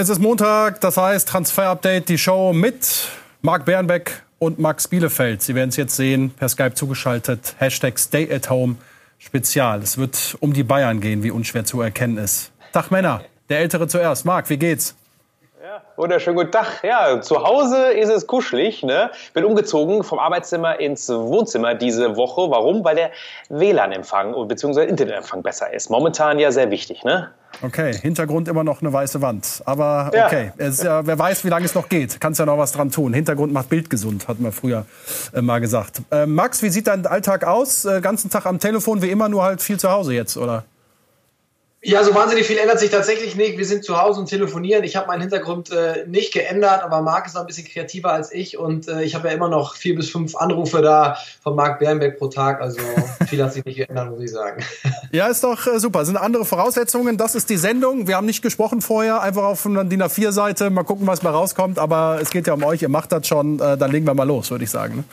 Es ist Montag, das heißt Transfer Update, die Show mit Marc Bernbeck und Max Bielefeld. Sie werden es jetzt sehen, per Skype zugeschaltet. Hashtag Stay at Home Spezial. Es wird um die Bayern gehen, wie unschwer zu erkennen ist. Tag Männer, der Ältere zuerst. Marc, wie geht's? Ja, wunderschönen guten Tag. Ja, zu Hause ist es kuschelig. Ne? Bin umgezogen vom Arbeitszimmer ins Wohnzimmer diese Woche. Warum? Weil der WLAN-Empfang bzw. Internetempfang besser ist. Momentan ja sehr wichtig. Ne? Okay, Hintergrund immer noch eine weiße Wand. Aber okay, ja. Ja, wer weiß, wie lange es noch geht. Kannst ja noch was dran tun. Hintergrund macht Bild gesund, hat man früher äh, mal gesagt. Äh, Max, wie sieht dein Alltag aus? Äh, ganzen Tag am Telefon, wie immer, nur halt viel zu Hause jetzt, oder? Ja, so wahnsinnig viel ändert sich tatsächlich nicht. Wir sind zu Hause und telefonieren. Ich habe meinen Hintergrund äh, nicht geändert, aber Marc ist noch ein bisschen kreativer als ich und äh, ich habe ja immer noch vier bis fünf Anrufe da von Marc Bernbeck pro Tag. Also viel hat sich nicht geändert, muss ich sagen. Ja, ist doch äh, super. Sind andere Voraussetzungen. Das ist die Sendung. Wir haben nicht gesprochen vorher, einfach auf einer DIN A4-Seite. Mal gucken, was mal rauskommt. Aber es geht ja um euch. Ihr macht das schon. Äh, dann legen wir mal los, würde ich sagen.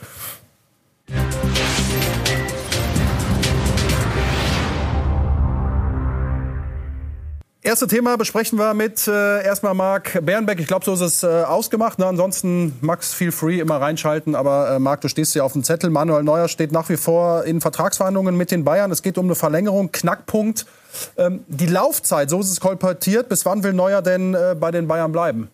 Ne? Erste Thema besprechen wir mit äh, erstmal Marc Bernbeck. Ich glaube, so ist es äh, ausgemacht. Ne? Ansonsten, Max, feel free, immer reinschalten. Aber äh, Marc, du stehst hier auf dem Zettel. Manuel Neuer steht nach wie vor in Vertragsverhandlungen mit den Bayern. Es geht um eine Verlängerung. Knackpunkt. Ähm, die Laufzeit, so ist es kolportiert. Bis wann will Neuer denn äh, bei den Bayern bleiben?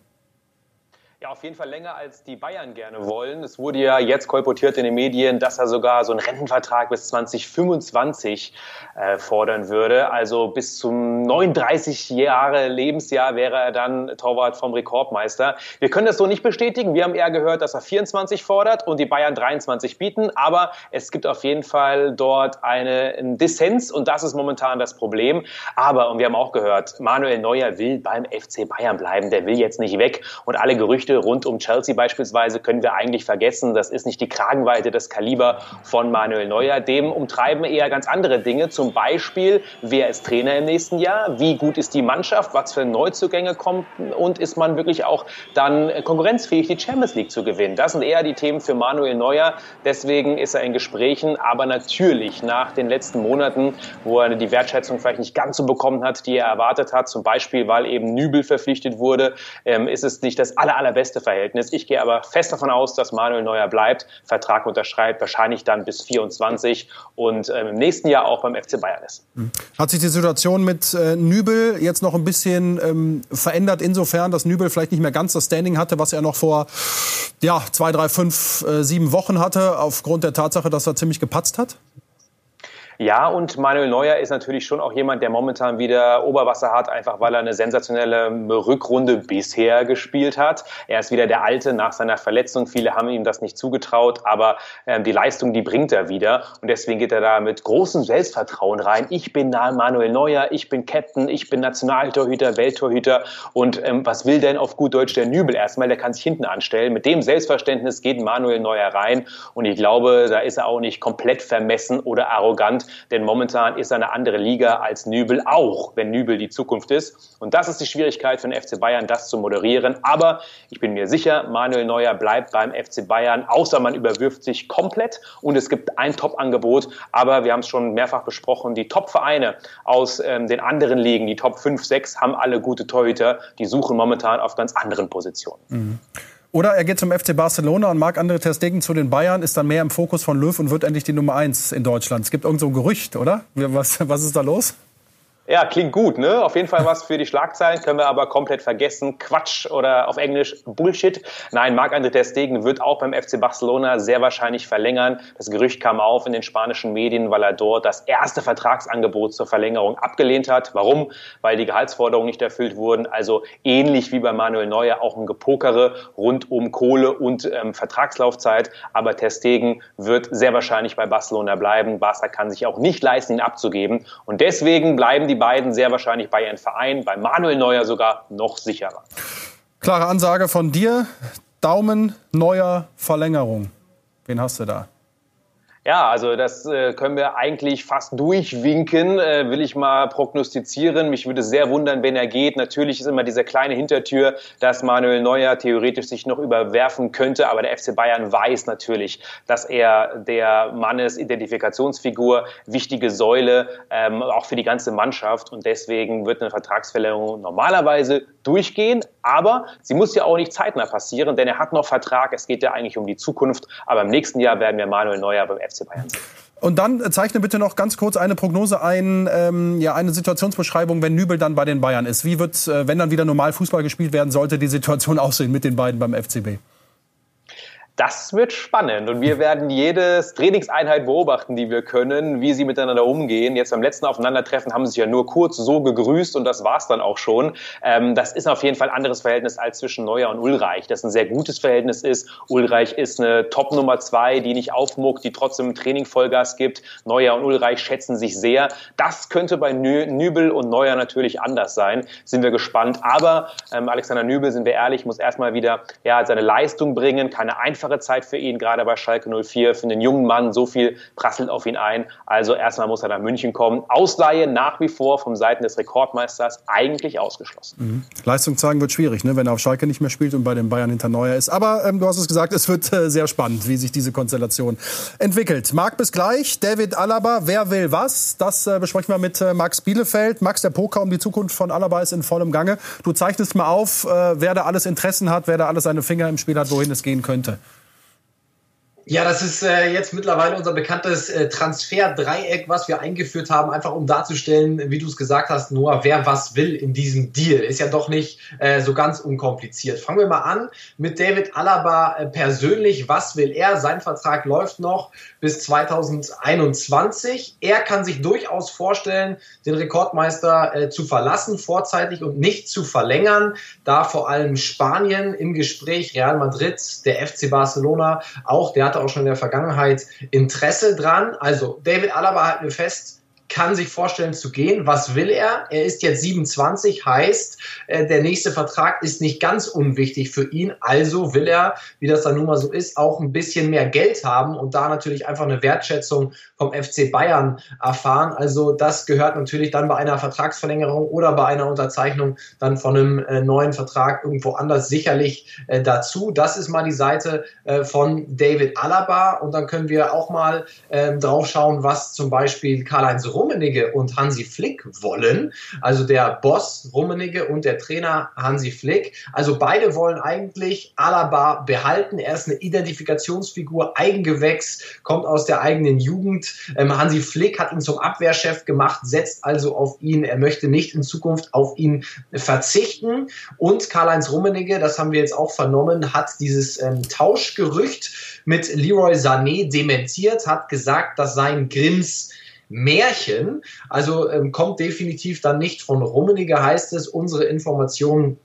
Ja, auf jeden Fall länger als die Bayern gerne wollen. Es wurde ja jetzt kolportiert in den Medien, dass er sogar so einen Rentenvertrag bis 2025 äh, fordern würde. Also bis zum 39 Jahre Lebensjahr wäre er dann Torwart vom Rekordmeister. Wir können das so nicht bestätigen. Wir haben eher gehört, dass er 24 fordert und die Bayern 23 bieten. Aber es gibt auf jeden Fall dort eine, einen Dissens und das ist momentan das Problem. Aber, und wir haben auch gehört, Manuel Neuer will beim FC Bayern bleiben. Der will jetzt nicht weg und alle Gerüchte Geschichte rund um Chelsea beispielsweise können wir eigentlich vergessen. Das ist nicht die Kragenweite, das Kaliber von Manuel Neuer. Dem umtreiben eher ganz andere Dinge. Zum Beispiel, wer ist Trainer im nächsten Jahr? Wie gut ist die Mannschaft? Was für Neuzugänge kommen? Und ist man wirklich auch dann konkurrenzfähig, die Champions League zu gewinnen? Das sind eher die Themen für Manuel Neuer. Deswegen ist er in Gesprächen. Aber natürlich nach den letzten Monaten, wo er die Wertschätzung vielleicht nicht ganz so bekommen hat, die er erwartet hat, zum Beispiel, weil eben Nübel verpflichtet wurde, ähm, ist es nicht das aller, allerbeste beste Verhältnis. Ich gehe aber fest davon aus, dass Manuel Neuer bleibt, Vertrag unterschreibt, wahrscheinlich dann bis 24 und ähm, im nächsten Jahr auch beim FC Bayern ist. Hm. Hat sich die Situation mit äh, Nübel jetzt noch ein bisschen ähm, verändert, insofern, dass Nübel vielleicht nicht mehr ganz das Standing hatte, was er noch vor ja, zwei, drei, fünf, äh, sieben Wochen hatte, aufgrund der Tatsache, dass er ziemlich gepatzt hat? Ja, und Manuel Neuer ist natürlich schon auch jemand, der momentan wieder Oberwasser hat, einfach weil er eine sensationelle Rückrunde bisher gespielt hat. Er ist wieder der Alte nach seiner Verletzung. Viele haben ihm das nicht zugetraut, aber ähm, die Leistung, die bringt er wieder. Und deswegen geht er da mit großem Selbstvertrauen rein. Ich bin Manuel Neuer, ich bin Captain, ich bin Nationaltorhüter, Welttorhüter. Und ähm, was will denn auf gut Deutsch der Nübel erstmal? Der kann sich hinten anstellen. Mit dem Selbstverständnis geht Manuel Neuer rein. Und ich glaube, da ist er auch nicht komplett vermessen oder arrogant denn momentan ist er eine andere Liga als Nübel, auch wenn Nübel die Zukunft ist. Und das ist die Schwierigkeit für den FC Bayern, das zu moderieren. Aber ich bin mir sicher, Manuel Neuer bleibt beim FC Bayern, außer man überwirft sich komplett und es gibt ein Top-Angebot. Aber wir haben es schon mehrfach besprochen, die Top-Vereine aus ähm, den anderen Ligen, die Top 5, 6, haben alle gute Torhüter. Die suchen momentan auf ganz anderen Positionen. Mhm. Oder er geht zum FC Barcelona und mag andere Ter Stegen zu den Bayern, ist dann mehr im Fokus von Löw und wird endlich die Nummer eins in Deutschland. Es gibt irgend so ein Gerücht, oder? Was, was ist da los? Ja, klingt gut, ne? Auf jeden Fall was für die Schlagzeilen, können wir aber komplett vergessen. Quatsch oder auf Englisch Bullshit. Nein, Marc-André Ter Stegen wird auch beim FC Barcelona sehr wahrscheinlich verlängern. Das Gerücht kam auf in den spanischen Medien, weil er dort das erste Vertragsangebot zur Verlängerung abgelehnt hat. Warum? Weil die Gehaltsforderungen nicht erfüllt wurden. Also ähnlich wie bei Manuel Neuer auch ein Gepokere rund um Kohle und ähm, Vertragslaufzeit. Aber Ter Stegen wird sehr wahrscheinlich bei Barcelona bleiben. Barca kann sich auch nicht leisten, ihn abzugeben. Und deswegen bleiben die die beiden sehr wahrscheinlich bei ihren Vereinen, bei Manuel Neuer sogar noch sicherer. Klare Ansage von dir. Daumen, Neuer, Verlängerung. Wen hast du da? Ja, also das äh, können wir eigentlich fast durchwinken, äh, will ich mal prognostizieren. Mich würde sehr wundern, wenn er geht. Natürlich ist immer diese kleine Hintertür, dass Manuel Neuer theoretisch sich noch überwerfen könnte, aber der FC Bayern weiß natürlich, dass er der Mannes Identifikationsfigur, wichtige Säule, ähm, auch für die ganze Mannschaft und deswegen wird eine Vertragsverlängerung normalerweise durchgehen, aber sie muss ja auch nicht zeitnah passieren, denn er hat noch Vertrag, es geht ja eigentlich um die Zukunft, aber im nächsten Jahr werden wir Manuel Neuer beim FC Bayern sehen. Und dann zeichne bitte noch ganz kurz eine Prognose ein, ähm, ja, eine Situationsbeschreibung, wenn Nübel dann bei den Bayern ist. Wie wird, äh, wenn dann wieder normal Fußball gespielt werden sollte, die Situation aussehen mit den beiden beim FCB? Das wird spannend und wir werden jedes Trainingseinheit beobachten, die wir können, wie sie miteinander umgehen. Jetzt beim letzten Aufeinandertreffen haben sie sich ja nur kurz so gegrüßt und das war's dann auch schon. Ähm, das ist auf jeden Fall ein anderes Verhältnis als zwischen Neuer und Ulreich, das ein sehr gutes Verhältnis ist. Ulreich ist eine Top Nummer zwei, die nicht aufmuckt, die trotzdem im Training Vollgas gibt. Neuer und Ulreich schätzen sich sehr. Das könnte bei Nübel und Neuer natürlich anders sein. Sind wir gespannt. Aber ähm, Alexander Nübel, sind wir ehrlich, muss erstmal wieder ja, seine Leistung bringen, keine einfache einfache Zeit für ihn, gerade bei Schalke 04, für einen jungen Mann. So viel prasselt auf ihn ein. Also erstmal muss er nach München kommen. Ausleihe nach wie vor vom Seiten des Rekordmeisters eigentlich ausgeschlossen. Mhm. Leistung zeigen wird schwierig, ne? wenn er auf Schalke nicht mehr spielt und bei den Bayern hinter Neuer ist. Aber ähm, du hast es gesagt, es wird äh, sehr spannend, wie sich diese Konstellation entwickelt. Marc, bis gleich. David Alaba, wer will was? Das äh, besprechen wir mit äh, Max Bielefeld. Max, der Poker um die Zukunft von Alaba ist in vollem Gange. Du zeichnest mal auf, äh, wer da alles Interessen hat, wer da alles seine Finger im Spiel hat, wohin es gehen könnte. Ja, das ist äh, jetzt mittlerweile unser bekanntes äh, Transfer-Dreieck, was wir eingeführt haben, einfach um darzustellen, wie du es gesagt hast, Noah, wer was will in diesem Deal. Ist ja doch nicht äh, so ganz unkompliziert. Fangen wir mal an mit David Alaba äh, persönlich. Was will er? Sein Vertrag läuft noch bis 2021. Er kann sich durchaus vorstellen, den Rekordmeister äh, zu verlassen, vorzeitig und nicht zu verlängern, da vor allem Spanien im Gespräch, Real Madrid, der FC Barcelona, auch der hatte auch schon in der Vergangenheit Interesse dran. Also David Alaba halten wir fest, kann sich vorstellen zu gehen. Was will er? Er ist jetzt 27, heißt, äh, der nächste Vertrag ist nicht ganz unwichtig für ihn. Also will er, wie das dann nun mal so ist, auch ein bisschen mehr Geld haben und da natürlich einfach eine Wertschätzung vom FC Bayern erfahren. Also das gehört natürlich dann bei einer Vertragsverlängerung oder bei einer Unterzeichnung dann von einem äh, neuen Vertrag irgendwo anders sicherlich äh, dazu. Das ist mal die Seite äh, von David Alaba und dann können wir auch mal ähm, drauf schauen, was zum Beispiel Karl-Heinz Rummenigge und Hansi Flick wollen. Also der Boss Rummenigge und der Trainer Hansi Flick. Also beide wollen eigentlich Alaba behalten. Er ist eine Identifikationsfigur, Eigengewächs, kommt aus der eigenen Jugend. Ähm, Hansi Flick hat ihn zum Abwehrchef gemacht, setzt also auf ihn. Er möchte nicht in Zukunft auf ihn verzichten. Und Karl-Heinz Rummenigge, das haben wir jetzt auch vernommen, hat dieses ähm, Tauschgerücht mit Leroy Sané dementiert, hat gesagt, das seien Grimms Märchen. Also ähm, kommt definitiv dann nicht von Rummenigge, heißt es. Unsere Informationen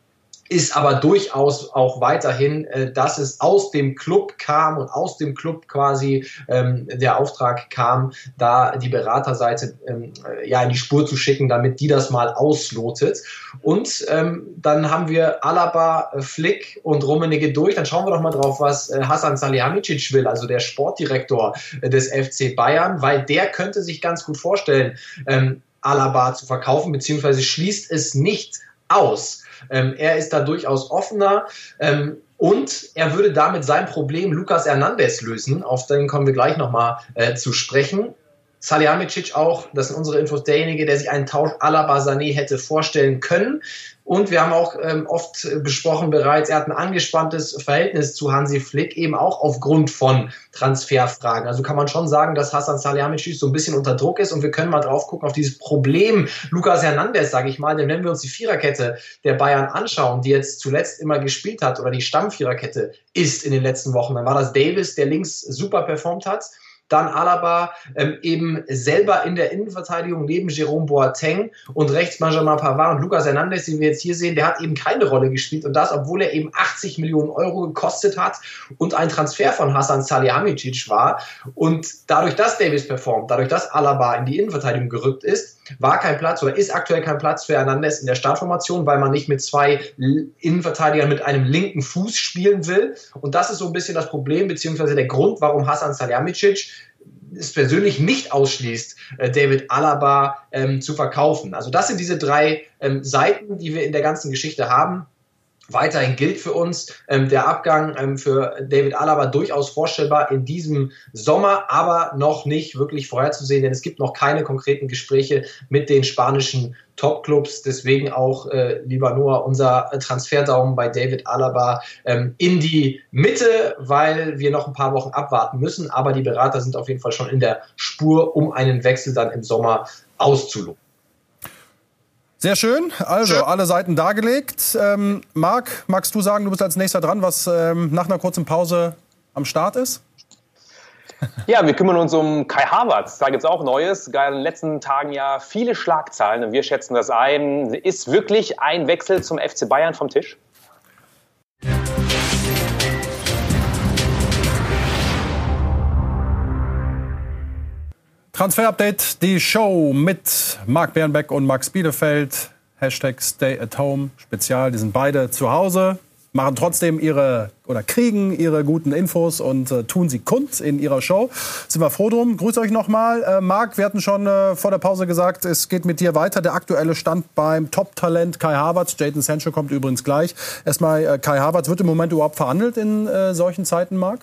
ist aber durchaus auch weiterhin, äh, dass es aus dem Club kam und aus dem Club quasi ähm, der Auftrag kam, da die Beraterseite ähm, äh, ja in die Spur zu schicken, damit die das mal auslotet. Und ähm, dann haben wir Alaba, Flick und Rummenigge durch. Dann schauen wir doch mal drauf, was äh, Hasan Salihamidzic will, also der Sportdirektor äh, des FC Bayern, weil der könnte sich ganz gut vorstellen, ähm, Alaba zu verkaufen, beziehungsweise schließt es nicht aus. Ähm, er ist da durchaus offener. Ähm, und er würde damit sein Problem Lukas Hernandez lösen. Auf den kommen wir gleich nochmal äh, zu sprechen. Salihamidzic auch, das sind unsere Infos, derjenige, der sich einen Tausch à la Basané hätte vorstellen können. Und wir haben auch ähm, oft besprochen bereits, er hat ein angespanntes Verhältnis zu Hansi Flick, eben auch aufgrund von Transferfragen. Also kann man schon sagen, dass Hassan Salihamidzic so ein bisschen unter Druck ist und wir können mal drauf gucken auf dieses Problem Lukas Hernandez, sage ich mal, denn wenn wir uns die Viererkette der Bayern anschauen, die jetzt zuletzt immer gespielt hat oder die Stammviererkette ist in den letzten Wochen, dann war das Davis, der links super performt hat dann Alaba ähm, eben selber in der Innenverteidigung neben Jerome Boateng und rechts Benjamin Pavard und Lucas Hernandez, den wir jetzt hier sehen, der hat eben keine Rolle gespielt und das, obwohl er eben 80 Millionen Euro gekostet hat und ein Transfer von Hassan Salihamidzic war. Und dadurch, dass Davis performt, dadurch, dass Alaba in die Innenverteidigung gerückt ist, war kein Platz oder ist aktuell kein Platz für Hernandez in der Startformation, weil man nicht mit zwei Innenverteidigern mit einem linken Fuß spielen will. Und das ist so ein bisschen das Problem, beziehungsweise der Grund, warum Hasan Salihamidzic es persönlich nicht ausschließt, äh, David Alaba ähm, zu verkaufen. Also das sind diese drei ähm, Seiten, die wir in der ganzen Geschichte haben. Weiterhin gilt für uns ähm, der Abgang ähm, für David Alaba durchaus vorstellbar in diesem Sommer, aber noch nicht wirklich vorherzusehen, denn es gibt noch keine konkreten Gespräche mit den spanischen Top-Clubs. Deswegen auch, äh, lieber Noah, unser Transferdaumen bei David Alaba ähm, in die Mitte, weil wir noch ein paar Wochen abwarten müssen. Aber die Berater sind auf jeden Fall schon in der Spur, um einen Wechsel dann im Sommer auszuloten. Sehr schön. Also schön. alle Seiten dargelegt. Ähm, Marc, magst du sagen, du bist als nächster dran, was ähm, nach einer kurzen Pause am Start ist? Ja, wir kümmern uns um Kai Havertz. Da gibt es auch Neues. In den letzten Tagen ja viele Schlagzahlen und wir schätzen das ein. Ist wirklich ein Wechsel zum FC Bayern vom Tisch? Transfer-Update, die Show mit Marc Bernbeck und Max Bielefeld. Hashtag Stay at Home Spezial. Die sind beide zu Hause, machen trotzdem ihre oder kriegen ihre guten Infos und äh, tun sie kund in ihrer Show. Sind wir froh drum. Grüß euch nochmal. Äh, Marc, wir hatten schon äh, vor der Pause gesagt, es geht mit dir weiter. Der aktuelle Stand beim Top-Talent Kai Havertz. Jaden Sancho kommt übrigens gleich. Erstmal, äh, Kai Havertz wird im Moment überhaupt verhandelt in äh, solchen Zeiten, Marc?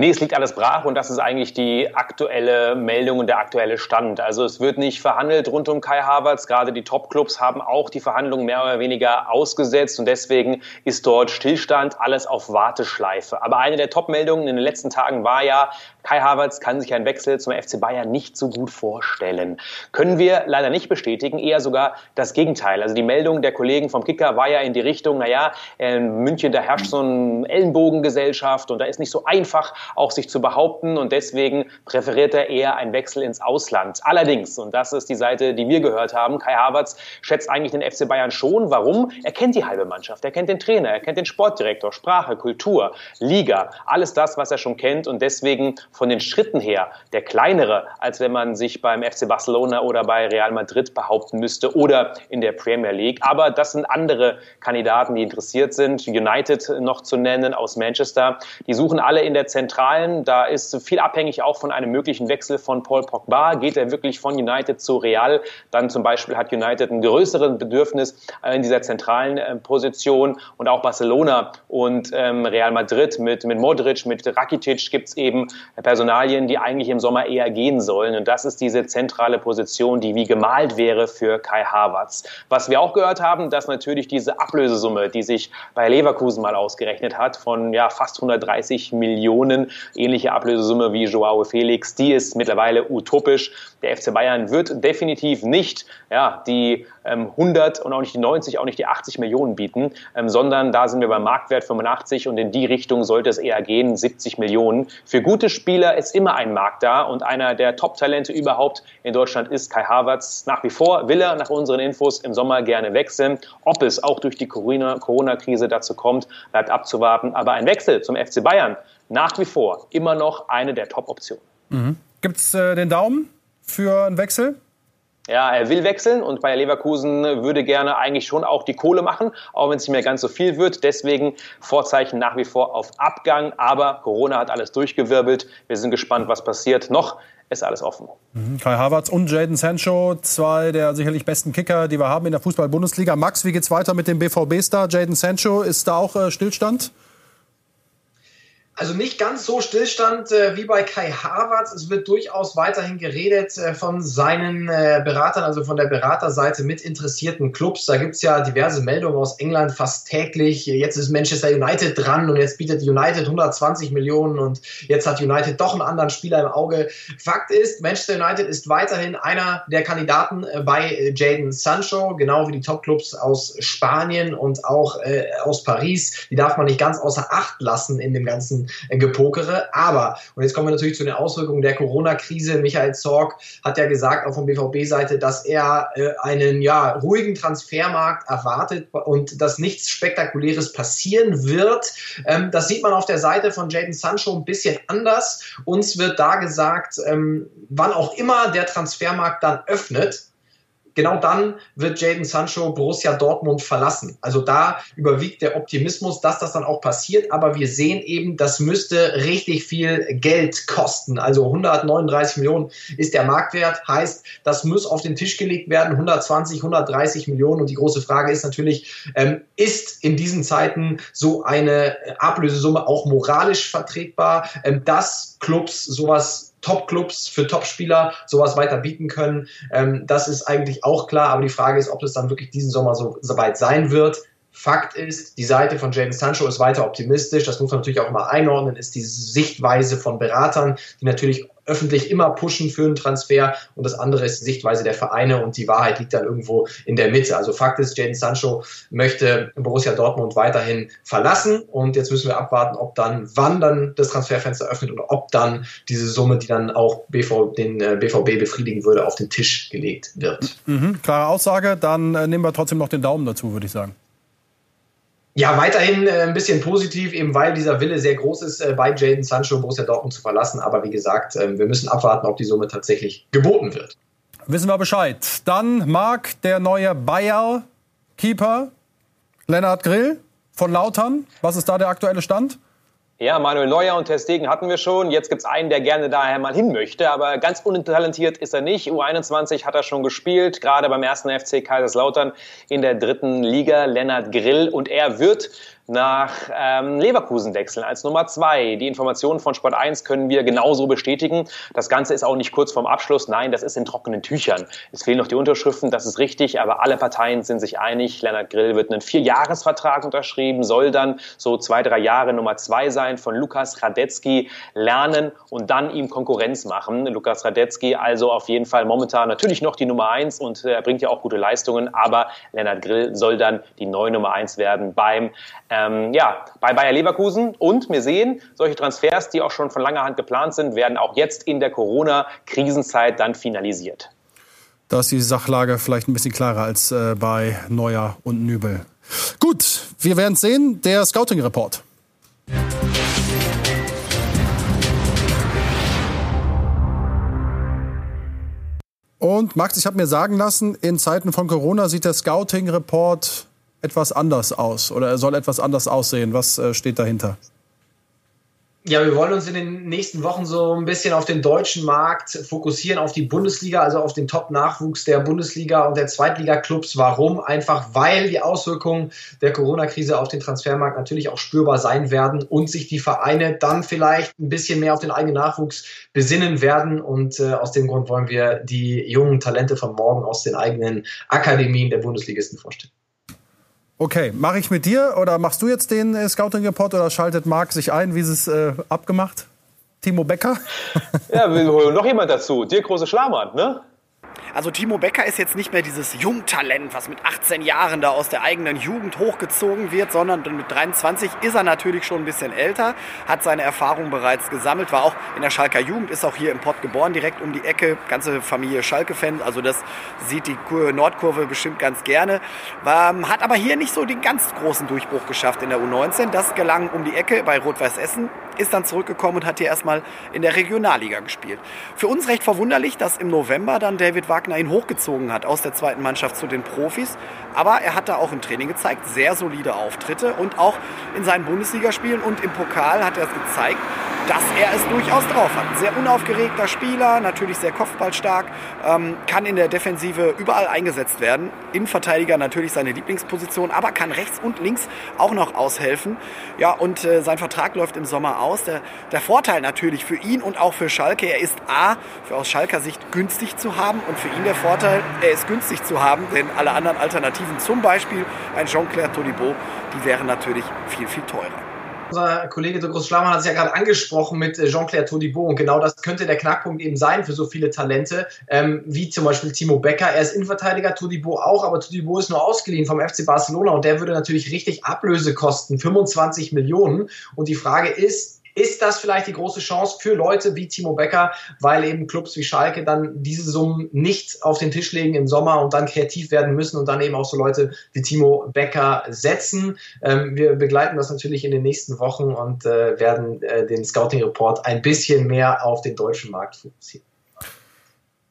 Nee, es liegt alles brach und das ist eigentlich die aktuelle Meldung und der aktuelle Stand. Also es wird nicht verhandelt rund um Kai Havertz. Gerade die Top-Clubs haben auch die Verhandlungen mehr oder weniger ausgesetzt und deswegen ist dort Stillstand, alles auf Warteschleife. Aber eine der Top-Meldungen in den letzten Tagen war ja, Kai Havertz kann sich einen Wechsel zum FC Bayern nicht so gut vorstellen. Können wir leider nicht bestätigen, eher sogar das Gegenteil. Also die Meldung der Kollegen vom Kicker war ja in die Richtung, naja, in München, da herrscht so eine Ellenbogengesellschaft und da ist nicht so einfach, auch sich zu behaupten und deswegen präferiert er eher einen Wechsel ins Ausland. Allerdings, und das ist die Seite, die wir gehört haben, Kai Havertz schätzt eigentlich den FC Bayern schon. Warum? Er kennt die halbe Mannschaft, er kennt den Trainer, er kennt den Sportdirektor, Sprache, Kultur, Liga, alles das, was er schon kennt und deswegen von den Schritten her der kleinere, als wenn man sich beim FC Barcelona oder bei Real Madrid behaupten müsste oder in der Premier League. Aber das sind andere Kandidaten, die interessiert sind. United noch zu nennen aus Manchester. Die suchen alle in der Zentralen. Da ist viel abhängig auch von einem möglichen Wechsel von Paul Pogba. Geht er wirklich von United zu Real? Dann zum Beispiel hat United ein größeres Bedürfnis äh, in dieser zentralen äh, Position und auch Barcelona und ähm, Real Madrid mit, mit Modric, mit Rakitic gibt es eben Personalien, die eigentlich im Sommer eher gehen sollen. Und das ist diese zentrale Position, die wie gemalt wäre für Kai Havertz. Was wir auch gehört haben, dass natürlich diese Ablösesumme, die sich bei Leverkusen mal ausgerechnet hat, von ja, fast 130 Millionen, ähnliche Ablösesumme wie Joao Felix, die ist mittlerweile utopisch. Der FC Bayern wird definitiv nicht ja, die ähm, 100 und auch nicht die 90, auch nicht die 80 Millionen bieten, ähm, sondern da sind wir beim Marktwert 85 und in die Richtung sollte es eher gehen, 70 Millionen. Für gute Spieler ist immer ein Markt da und einer der Top-Talente überhaupt in Deutschland ist Kai Havertz. Nach wie vor will er nach unseren Infos im Sommer gerne wechseln. Ob es auch durch die Corona-Krise dazu kommt, bleibt abzuwarten. Aber ein Wechsel zum FC Bayern nach wie vor immer noch eine der Top-Optionen. Mhm. Gibt es äh, den Daumen für einen Wechsel? Ja, er will wechseln und Bayer Leverkusen würde gerne eigentlich schon auch die Kohle machen, auch wenn es nicht mehr ganz so viel wird. Deswegen Vorzeichen nach wie vor auf Abgang. Aber Corona hat alles durchgewirbelt. Wir sind gespannt, was passiert. Noch ist alles offen. Mhm. Kai Havertz und Jaden Sancho, zwei der sicherlich besten Kicker, die wir haben in der Fußball-Bundesliga. Max, wie geht's weiter mit dem BVB-Star Jaden Sancho? Ist da auch äh, Stillstand? Also nicht ganz so Stillstand äh, wie bei Kai Havertz. Es wird durchaus weiterhin geredet äh, von seinen äh, Beratern, also von der Beraterseite mit interessierten Clubs. Da gibt's ja diverse Meldungen aus England fast täglich. Jetzt ist Manchester United dran und jetzt bietet United 120 Millionen und jetzt hat United doch einen anderen Spieler im Auge. Fakt ist, Manchester United ist weiterhin einer der Kandidaten äh, bei Jaden Sancho, genau wie die Top-Clubs aus Spanien und auch äh, aus Paris. Die darf man nicht ganz außer Acht lassen in dem ganzen Gepokere. Aber, und jetzt kommen wir natürlich zu den Auswirkungen der Corona-Krise. Michael Zorg hat ja gesagt, auch von BVB-Seite, dass er äh, einen ja, ruhigen Transfermarkt erwartet und dass nichts Spektakuläres passieren wird. Ähm, das sieht man auf der Seite von Jaden Sancho ein bisschen anders. Uns wird da gesagt, ähm, wann auch immer der Transfermarkt dann öffnet, genau dann wird Jaden Sancho Borussia Dortmund verlassen. Also da überwiegt der Optimismus, dass das dann auch passiert. Aber wir sehen eben, das müsste richtig viel Geld kosten. Also 139 Millionen ist der Marktwert. Heißt, das muss auf den Tisch gelegt werden. 120, 130 Millionen. Und die große Frage ist natürlich, ähm, ist in diesen Zeiten so eine Ablösesumme auch moralisch vertretbar, ähm, dass Clubs sowas Top-Clubs für Top-Spieler sowas weiter bieten können. Ähm, das ist eigentlich auch klar, aber die Frage ist, ob es dann wirklich diesen Sommer so, so weit sein wird. Fakt ist, die Seite von Jaden Sancho ist weiter optimistisch. Das muss man natürlich auch immer einordnen, ist die Sichtweise von Beratern, die natürlich öffentlich immer pushen für einen Transfer und das andere ist die Sichtweise der Vereine und die Wahrheit liegt dann irgendwo in der Mitte. Also Fakt ist, Jaden Sancho möchte Borussia Dortmund weiterhin verlassen und jetzt müssen wir abwarten, ob dann, wann dann das Transferfenster öffnet und ob dann diese Summe, die dann auch BV, den BVB äh, befriedigen würde, auf den Tisch gelegt wird. Mhm, klare Aussage, dann äh, nehmen wir trotzdem noch den Daumen dazu, würde ich sagen. Ja, weiterhin äh, ein bisschen positiv, eben weil dieser Wille sehr groß ist, äh, bei Jaden Sancho Borussia Dortmund zu verlassen. Aber wie gesagt, äh, wir müssen abwarten, ob die Summe tatsächlich geboten wird. Wissen wir Bescheid. Dann Marc, der neue Bayer-Keeper, Lennart Grill von Lautern. Was ist da der aktuelle Stand? Ja, Manuel Neuer und Testegen hatten wir schon. Jetzt gibt's einen, der gerne daher mal hin möchte, aber ganz untalentiert ist er nicht. U21 hat er schon gespielt, gerade beim ersten FC Kaiserslautern in der dritten Liga, Lennart Grill. Und er wird nach ähm, Leverkusen wechseln als Nummer zwei. Die Informationen von Sport 1 können wir genauso bestätigen. Das Ganze ist auch nicht kurz vorm Abschluss. Nein, das ist in trockenen Tüchern. Es fehlen noch die Unterschriften, das ist richtig, aber alle Parteien sind sich einig. Lennart Grill wird einen Vierjahresvertrag unterschrieben, soll dann so zwei, drei Jahre Nummer zwei sein von Lukas Radetzky lernen und dann ihm Konkurrenz machen. Lukas Radetzky also auf jeden Fall momentan natürlich noch die Nummer eins und er bringt ja auch gute Leistungen, aber Lennart Grill soll dann die neue Nummer eins werden beim äh, ähm, ja, bei Bayer Leverkusen. Und wir sehen, solche Transfers, die auch schon von langer Hand geplant sind, werden auch jetzt in der Corona-Krisenzeit dann finalisiert. Da ist die Sachlage vielleicht ein bisschen klarer als äh, bei Neuer und Nübel. Gut, wir werden sehen. Der Scouting-Report. Und Max, ich habe mir sagen lassen, in Zeiten von Corona sieht der Scouting-Report etwas anders aus oder er soll etwas anders aussehen. Was äh, steht dahinter? Ja, wir wollen uns in den nächsten Wochen so ein bisschen auf den deutschen Markt fokussieren, auf die Bundesliga, also auf den Top-Nachwuchs der Bundesliga und der Zweitliga-Clubs. Warum? Einfach weil die Auswirkungen der Corona-Krise auf den Transfermarkt natürlich auch spürbar sein werden und sich die Vereine dann vielleicht ein bisschen mehr auf den eigenen Nachwuchs besinnen werden. Und äh, aus dem Grund wollen wir die jungen Talente von morgen aus den eigenen Akademien der Bundesligisten vorstellen. Okay, mache ich mit dir oder machst du jetzt den äh, Scouting-Report oder schaltet Marc sich ein? Wie ist es äh, abgemacht? Timo Becker? ja, wir holen noch jemand dazu. Dirk Große Schlamann, ne? Also Timo Becker ist jetzt nicht mehr dieses Jungtalent, was mit 18 Jahren da aus der eigenen Jugend hochgezogen wird, sondern mit 23 ist er natürlich schon ein bisschen älter, hat seine Erfahrungen bereits gesammelt, war auch in der Schalker Jugend, ist auch hier im Pott geboren, direkt um die Ecke, ganze Familie Schalke-Fan, also das sieht die Nordkurve bestimmt ganz gerne, ähm, hat aber hier nicht so den ganz großen Durchbruch geschafft in der U19, das gelang um die Ecke bei Rot-Weiß Essen, ist dann zurückgekommen und hat hier erstmal in der Regionalliga gespielt. Für uns recht verwunderlich, dass im November dann David Wagner ihn hochgezogen hat aus der zweiten Mannschaft zu den Profis. Aber er hat da auch im Training gezeigt, sehr solide Auftritte und auch in seinen Bundesligaspielen und im Pokal hat er es gezeigt, dass er es durchaus drauf hat. Sehr unaufgeregter Spieler, natürlich sehr kopfballstark, ähm, kann in der Defensive überall eingesetzt werden. Innenverteidiger natürlich seine Lieblingsposition, aber kann rechts und links auch noch aushelfen. Ja, und äh, sein Vertrag läuft im Sommer aus. Der, der Vorteil natürlich für ihn und auch für Schalke, er ist A, für aus Schalker Sicht günstig zu haben und für ihn der Vorteil, er ist günstig zu haben, denn alle anderen Alternativen, zum Beispiel ein Jean-Claire Todibo, die wären natürlich viel, viel teurer. Unser Kollege Douglas Schlamann hat es ja gerade angesprochen mit äh, Jean-Claire Todibo und genau das könnte der Knackpunkt eben sein für so viele Talente, ähm, wie zum Beispiel Timo Becker. Er ist Innenverteidiger, Todibo auch, aber Todibo ist nur ausgeliehen vom FC Barcelona und der würde natürlich richtig Ablöse kosten, 25 Millionen. Und die Frage ist, ist das vielleicht die große Chance für Leute wie Timo Becker, weil eben Clubs wie Schalke dann diese Summen nicht auf den Tisch legen im Sommer und dann kreativ werden müssen und dann eben auch so Leute wie Timo Becker setzen. Ähm, wir begleiten das natürlich in den nächsten Wochen und äh, werden äh, den Scouting Report ein bisschen mehr auf den deutschen Markt fokussieren.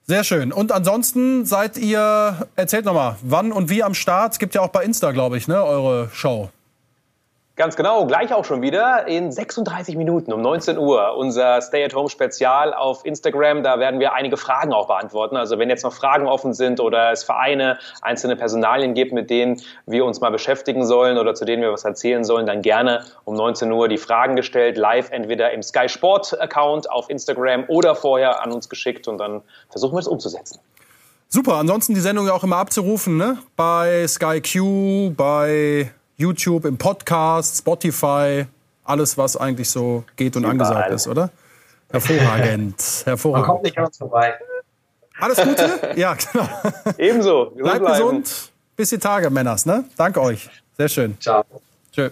Sehr schön. Und ansonsten seid ihr, erzählt nochmal, wann und wie am Start? Es gibt ja auch bei Insta, glaube ich, ne, eure Show. Ganz genau, gleich auch schon wieder in 36 Minuten um 19 Uhr unser Stay-at-Home-Spezial auf Instagram. Da werden wir einige Fragen auch beantworten. Also wenn jetzt noch Fragen offen sind oder es Vereine, einzelne Personalien gibt, mit denen wir uns mal beschäftigen sollen oder zu denen wir was erzählen sollen, dann gerne um 19 Uhr die Fragen gestellt, live entweder im Sky Sport Account auf Instagram oder vorher an uns geschickt und dann versuchen wir es umzusetzen. Super, ansonsten die Sendung ja auch immer abzurufen, ne? Bei Sky Q, bei YouTube, im Podcast, Spotify, alles, was eigentlich so geht und Überall. angesagt ist, oder? Hervorragend. Hervorragend. Man kommt nicht an uns vorbei. Alles Gute? Ja, genau. Ebenso. Bleibt gesund. Bis die Tage, Männers. Ne? Danke euch. Sehr schön. Ciao. Tschö.